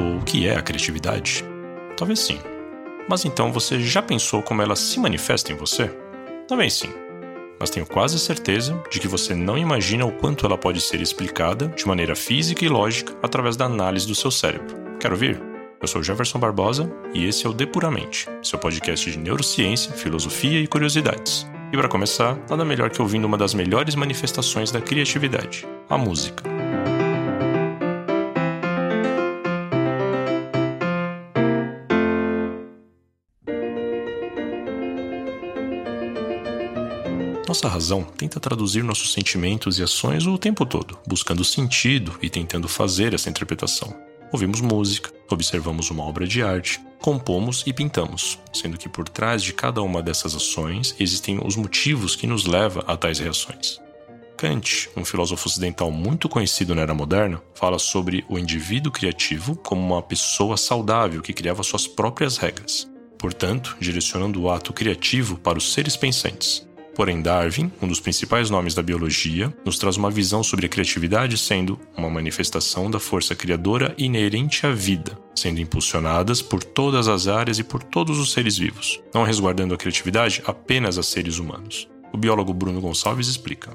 perguntou o que é a criatividade? Talvez sim. Mas então você já pensou como ela se manifesta em você? Também sim. Mas tenho quase certeza de que você não imagina o quanto ela pode ser explicada de maneira física e lógica através da análise do seu cérebro. Quer ouvir? Eu sou Jefferson Barbosa e esse é o Depuramente, seu podcast de neurociência, filosofia e curiosidades. E para começar, nada melhor que ouvindo uma das melhores manifestações da criatividade, a música. Nossa razão tenta traduzir nossos sentimentos e ações o tempo todo, buscando sentido e tentando fazer essa interpretação. Ouvimos música, observamos uma obra de arte, compomos e pintamos, sendo que por trás de cada uma dessas ações existem os motivos que nos levam a tais reações. Kant, um filósofo ocidental muito conhecido na era moderna, fala sobre o indivíduo criativo como uma pessoa saudável que criava suas próprias regras, portanto, direcionando o ato criativo para os seres pensantes. Porém, Darwin, um dos principais nomes da biologia, nos traz uma visão sobre a criatividade sendo uma manifestação da força criadora inerente à vida, sendo impulsionadas por todas as áreas e por todos os seres vivos, não resguardando a criatividade apenas a seres humanos. O biólogo Bruno Gonçalves explica.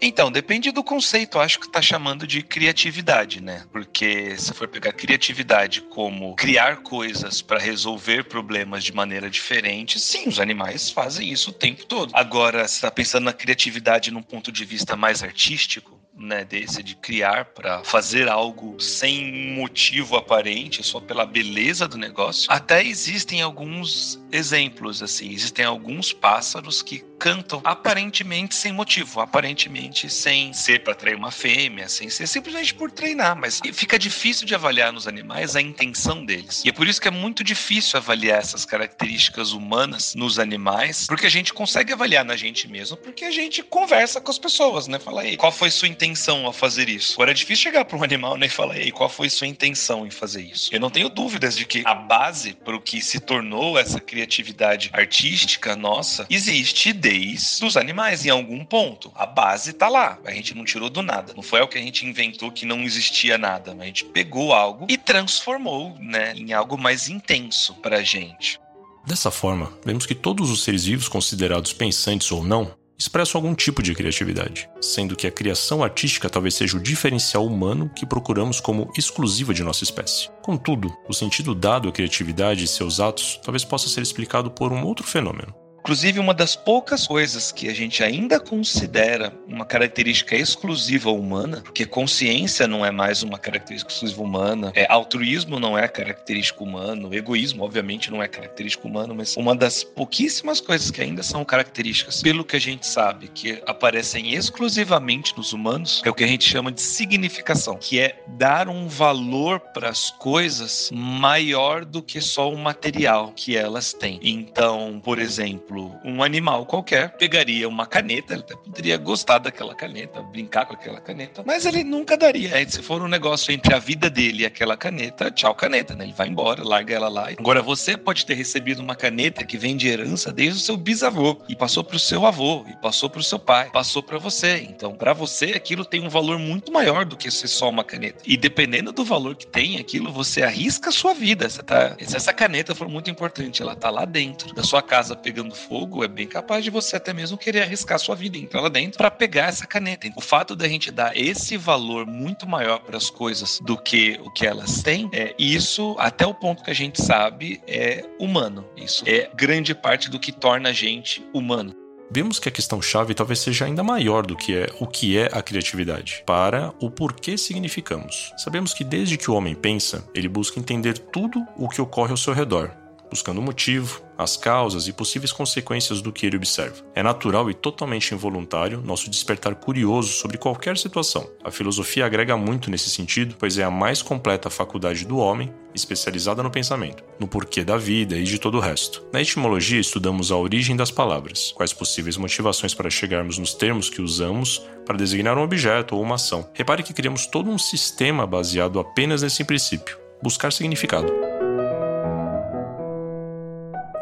Então, depende do conceito, acho que está chamando de criatividade, né? Porque se for pegar criatividade como criar coisas para resolver problemas de maneira diferente, sim, os animais fazem isso o tempo todo. Agora, se está pensando na criatividade num ponto de vista mais artístico, né, desse de criar para fazer algo sem motivo aparente, só pela beleza do negócio. Até existem alguns exemplos assim, existem alguns pássaros que cantam aparentemente sem motivo, aparentemente sem ser para atrair uma fêmea, sem ser simplesmente por treinar, mas fica difícil de avaliar nos animais a intenção deles. E é por isso que é muito difícil avaliar essas características humanas nos animais, porque a gente consegue avaliar na gente mesmo, porque a gente conversa com as pessoas, né? Fala aí, qual foi sua intenção ao fazer isso? Agora é difícil chegar para um animal né, e falar aí, qual foi sua intenção em fazer isso? Eu não tenho dúvidas de que a base para o que se tornou essa criatividade artística nossa existe desde os animais em algum ponto. A base tá lá. A gente não tirou do nada. Não foi o que a gente inventou que não existia nada. A gente pegou algo e transformou, né, em algo mais intenso pra gente. Dessa forma, vemos que todos os seres vivos considerados pensantes ou não expressam algum tipo de criatividade, sendo que a criação artística talvez seja o diferencial humano que procuramos como exclusiva de nossa espécie. Contudo, o sentido dado à criatividade e seus atos talvez possa ser explicado por um outro fenômeno, Inclusive, uma das poucas coisas que a gente ainda considera uma característica exclusiva humana, porque consciência não é mais uma característica exclusiva humana, é, altruísmo não é característico humano, egoísmo, obviamente, não é característico humano, mas uma das pouquíssimas coisas que ainda são características, pelo que a gente sabe, que aparecem exclusivamente nos humanos, é o que a gente chama de significação, que é dar um valor para as coisas maior do que só o material que elas têm. Então, por exemplo, exemplo, um animal qualquer pegaria uma caneta, ele até poderia gostar daquela caneta, brincar com aquela caneta, mas ele nunca daria. Se for um negócio entre a vida dele e aquela caneta, tchau caneta, né? Ele vai embora, larga ela lá. Agora, você pode ter recebido uma caneta que vem de herança desde o seu bisavô e passou para o seu avô e passou para o seu pai, passou para você. Então, para você, aquilo tem um valor muito maior do que ser só uma caneta. E dependendo do valor que tem aquilo, você arrisca a sua vida. Você tá, se essa caneta for muito importante, ela tá lá dentro da sua casa pegando fogo, é bem capaz de você até mesmo querer arriscar sua vida, entrar lá dentro para pegar essa caneta. O fato da gente dar esse valor muito maior para as coisas do que o que elas têm, é isso até o ponto que a gente sabe é humano. Isso é grande parte do que torna a gente humano. Vemos que a questão-chave talvez seja ainda maior do que é o que é a criatividade, para o porquê significamos. Sabemos que desde que o homem pensa, ele busca entender tudo o que ocorre ao seu redor, buscando o motivo, as causas e possíveis consequências do que ele observa. É natural e totalmente involuntário nosso despertar curioso sobre qualquer situação. A filosofia agrega muito nesse sentido, pois é a mais completa faculdade do homem, especializada no pensamento, no porquê da vida e de todo o resto. Na etimologia, estudamos a origem das palavras, quais possíveis motivações para chegarmos nos termos que usamos para designar um objeto ou uma ação. Repare que criamos todo um sistema baseado apenas nesse princípio buscar significado.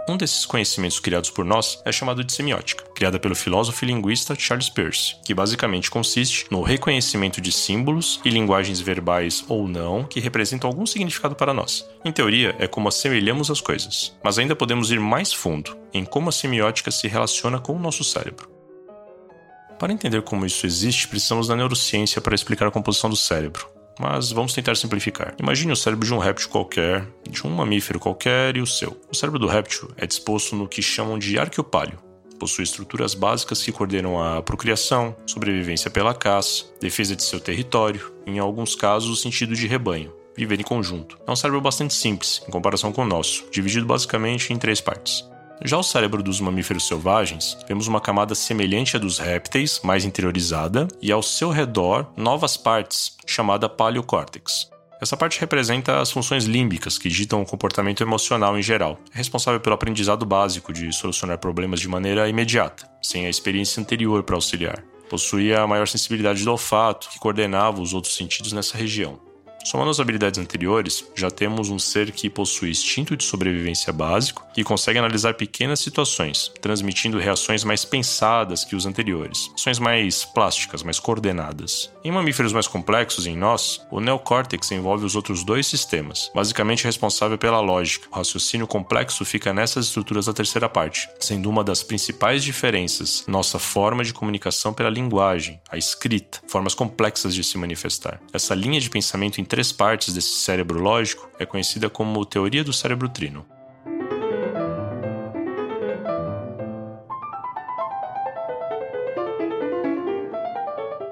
Um desses conhecimentos criados por nós é chamado de semiótica, criada pelo filósofo e linguista Charles Peirce, que basicamente consiste no reconhecimento de símbolos e linguagens verbais ou não que representam algum significado para nós. Em teoria, é como assemelhamos as coisas, mas ainda podemos ir mais fundo em como a semiótica se relaciona com o nosso cérebro. Para entender como isso existe, precisamos da neurociência para explicar a composição do cérebro. Mas vamos tentar simplificar. Imagine o cérebro de um réptil qualquer, de um mamífero qualquer e o seu. O cérebro do réptil é disposto no que chamam de arqueopálio. Possui estruturas básicas que coordenam a procriação, sobrevivência pela caça, defesa de seu território, e, em alguns casos o sentido de rebanho, viver em conjunto. É um cérebro bastante simples em comparação com o nosso, dividido basicamente em três partes. Já o cérebro dos mamíferos selvagens, vemos uma camada semelhante à dos répteis, mais interiorizada, e ao seu redor novas partes, chamada paleocórtex. Essa parte representa as funções límbicas que ditam o comportamento emocional em geral. É responsável pelo aprendizado básico de solucionar problemas de maneira imediata, sem a experiência anterior para auxiliar. Possuía a maior sensibilidade do olfato, que coordenava os outros sentidos nessa região. Somando as habilidades anteriores, já temos um ser que possui instinto de sobrevivência básico e consegue analisar pequenas situações, transmitindo reações mais pensadas que os anteriores, ações mais plásticas, mais coordenadas. Em mamíferos mais complexos, em nós, o neocórtex envolve os outros dois sistemas, basicamente responsável pela lógica. O raciocínio complexo fica nessas estruturas da terceira parte, sendo uma das principais diferenças nossa forma de comunicação pela linguagem, a escrita, formas complexas de se manifestar. Essa linha de pensamento três partes desse cérebro lógico é conhecida como teoria do cérebro trino.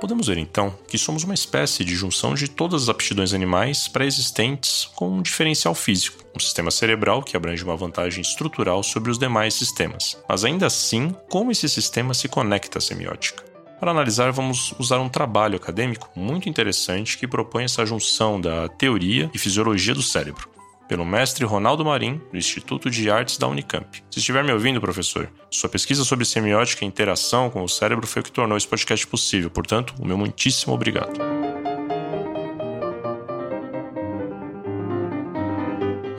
Podemos ver então que somos uma espécie de junção de todas as aptidões animais pré-existentes com um diferencial físico, um sistema cerebral que abrange uma vantagem estrutural sobre os demais sistemas. Mas ainda assim, como esse sistema se conecta à semiótica? Para analisar, vamos usar um trabalho acadêmico muito interessante que propõe essa junção da teoria e fisiologia do cérebro, pelo mestre Ronaldo Marim, do Instituto de Artes da Unicamp. Se estiver me ouvindo, professor, sua pesquisa sobre semiótica e interação com o cérebro foi o que tornou esse podcast possível, portanto, o meu muitíssimo obrigado.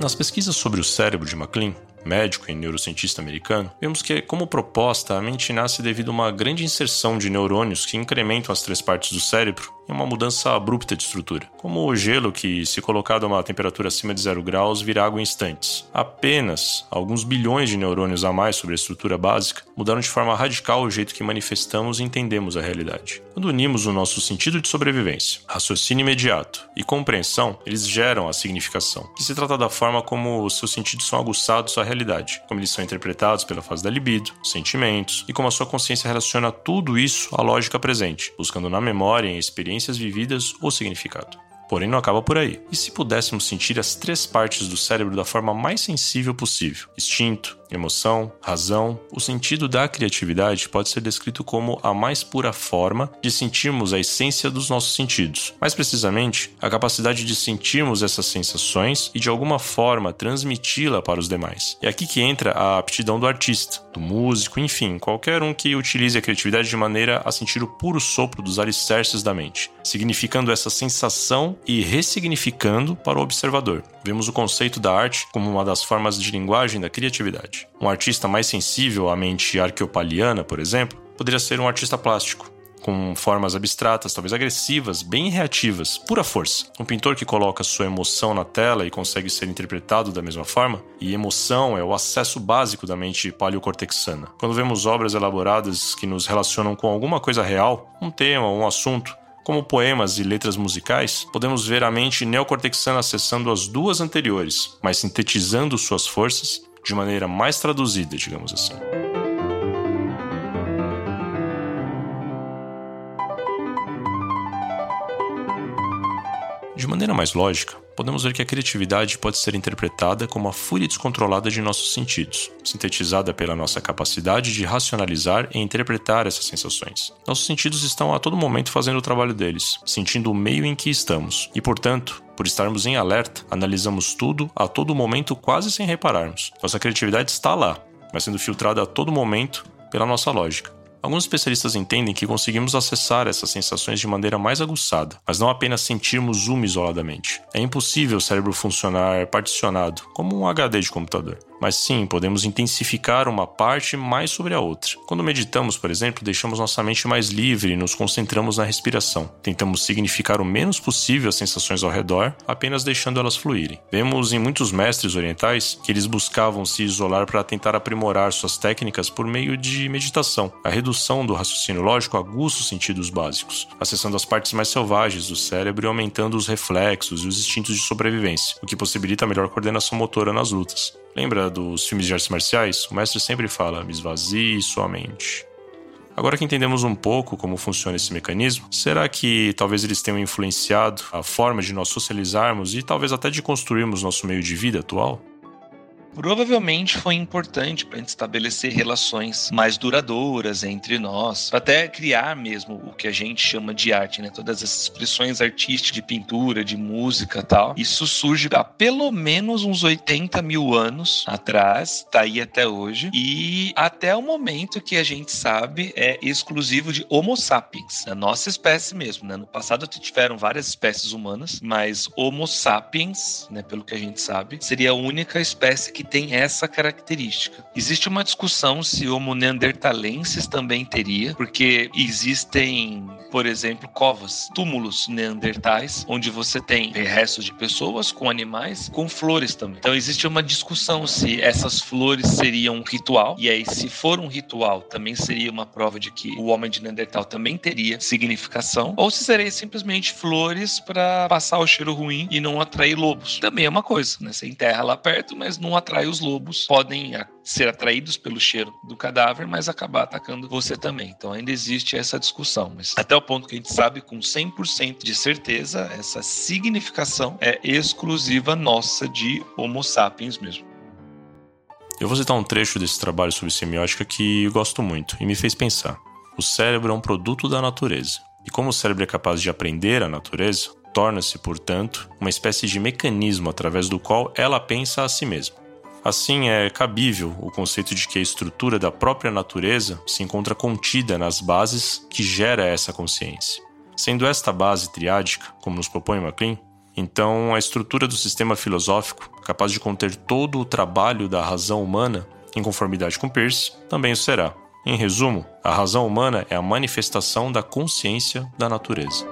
Nas pesquisas sobre o cérebro de MacLean, médico e neurocientista americano, vemos que, como proposta, a mente nasce devido a uma grande inserção de neurônios que incrementam as três partes do cérebro em uma mudança abrupta de estrutura, como o gelo que, se colocado a uma temperatura acima de zero graus, vira água em instantes. Apenas alguns bilhões de neurônios a mais sobre a estrutura básica mudaram de forma radical o jeito que manifestamos e entendemos a realidade. Quando unimos o nosso sentido de sobrevivência, raciocínio imediato e compreensão, eles geram a significação, que se trata da forma como seus sentidos são aguçados realidade, como eles são interpretados pela fase da libido, sentimentos e como a sua consciência relaciona tudo isso à lógica presente, buscando na memória e experiência experiências vividas ou significado. Porém, não acaba por aí. E se pudéssemos sentir as três partes do cérebro da forma mais sensível possível? Instinto, emoção, razão, o sentido da criatividade pode ser descrito como a mais pura forma de sentirmos a essência dos nossos sentidos. Mais precisamente, a capacidade de sentirmos essas sensações e de alguma forma transmiti-la para os demais. É aqui que entra a aptidão do artista, do músico, enfim, qualquer um que utilize a criatividade de maneira a sentir o puro sopro dos alicerces da mente, significando essa sensação e ressignificando para o observador. Vemos o conceito da arte como uma das formas de linguagem da criatividade. Um artista mais sensível à mente arqueopaliana, por exemplo, poderia ser um artista plástico, com formas abstratas, talvez agressivas, bem reativas, pura força. Um pintor que coloca sua emoção na tela e consegue ser interpretado da mesma forma, e emoção é o acesso básico da mente paleocortexana. Quando vemos obras elaboradas que nos relacionam com alguma coisa real, um tema, um assunto, como poemas e letras musicais, podemos ver a mente neocortexana acessando as duas anteriores, mas sintetizando suas forças de maneira mais traduzida, digamos assim. Maneira mais lógica, podemos ver que a criatividade pode ser interpretada como a fúria descontrolada de nossos sentidos, sintetizada pela nossa capacidade de racionalizar e interpretar essas sensações. Nossos sentidos estão a todo momento fazendo o trabalho deles, sentindo o meio em que estamos, e portanto, por estarmos em alerta, analisamos tudo a todo momento quase sem repararmos. Nossa criatividade está lá, mas sendo filtrada a todo momento pela nossa lógica. Alguns especialistas entendem que conseguimos acessar essas sensações de maneira mais aguçada, mas não apenas sentirmos uma isoladamente. É impossível o cérebro funcionar particionado, como um HD de computador. Mas sim podemos intensificar uma parte mais sobre a outra. Quando meditamos, por exemplo, deixamos nossa mente mais livre e nos concentramos na respiração. Tentamos significar o menos possível as sensações ao redor, apenas deixando elas fluírem. Vemos em muitos mestres orientais que eles buscavam se isolar para tentar aprimorar suas técnicas por meio de meditação. A redução do raciocínio lógico aguça os sentidos básicos, acessando as partes mais selvagens do cérebro e aumentando os reflexos e os instintos de sobrevivência, o que possibilita a melhor coordenação motora nas lutas. Lembra dos filmes de artes marciais? O mestre sempre fala: esvazie sua mente. Agora que entendemos um pouco como funciona esse mecanismo, será que talvez eles tenham influenciado a forma de nós socializarmos e talvez até de construirmos nosso meio de vida atual? Provavelmente foi importante para a gente estabelecer relações mais duradouras entre nós, até criar mesmo o que a gente chama de arte, né? Todas essas expressões artísticas de pintura, de música tal. Isso surge há pelo menos uns 80 mil anos atrás, tá aí até hoje, e até o momento que a gente sabe é exclusivo de Homo sapiens, a nossa espécie mesmo, né? No passado tiveram várias espécies humanas, mas Homo sapiens, né, pelo que a gente sabe, seria a única espécie que que tem essa característica. Existe uma discussão se Homo neanderthalensis também teria, porque existem, por exemplo, covas, túmulos neandertais, onde você tem restos de pessoas com animais, com flores também. Então existe uma discussão se essas flores seriam um ritual, e aí se for um ritual, também seria uma prova de que o homem de Neandertal também teria significação, ou se seria simplesmente flores para passar o cheiro ruim e não atrair lobos. Também é uma coisa, né? Você enterra lá perto, mas não atrai atrai os lobos, podem ser atraídos pelo cheiro do cadáver, mas acabar atacando você também. Então ainda existe essa discussão, mas até o ponto que a gente sabe com 100% de certeza, essa significação é exclusiva nossa de Homo sapiens mesmo. Eu vou citar um trecho desse trabalho sobre semiótica que gosto muito e me fez pensar. O cérebro é um produto da natureza. E como o cérebro é capaz de aprender a natureza, torna-se, portanto, uma espécie de mecanismo através do qual ela pensa a si mesma. Assim, é cabível o conceito de que a estrutura da própria natureza se encontra contida nas bases que gera essa consciência. Sendo esta base triádica, como nos propõe MacLean, então a estrutura do sistema filosófico, capaz de conter todo o trabalho da razão humana, em conformidade com Peirce, também o será. Em resumo, a razão humana é a manifestação da consciência da natureza.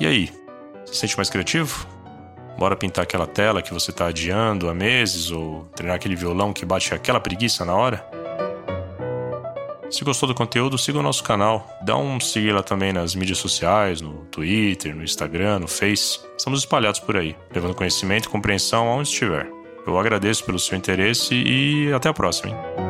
E aí, se sente mais criativo? Bora pintar aquela tela que você está adiando há meses ou treinar aquele violão que bate aquela preguiça na hora? Se gostou do conteúdo, siga o nosso canal. Dá um seguir lá também nas mídias sociais, no Twitter, no Instagram, no Face. Estamos espalhados por aí, levando conhecimento e compreensão aonde estiver. Eu agradeço pelo seu interesse e até a próxima. Hein?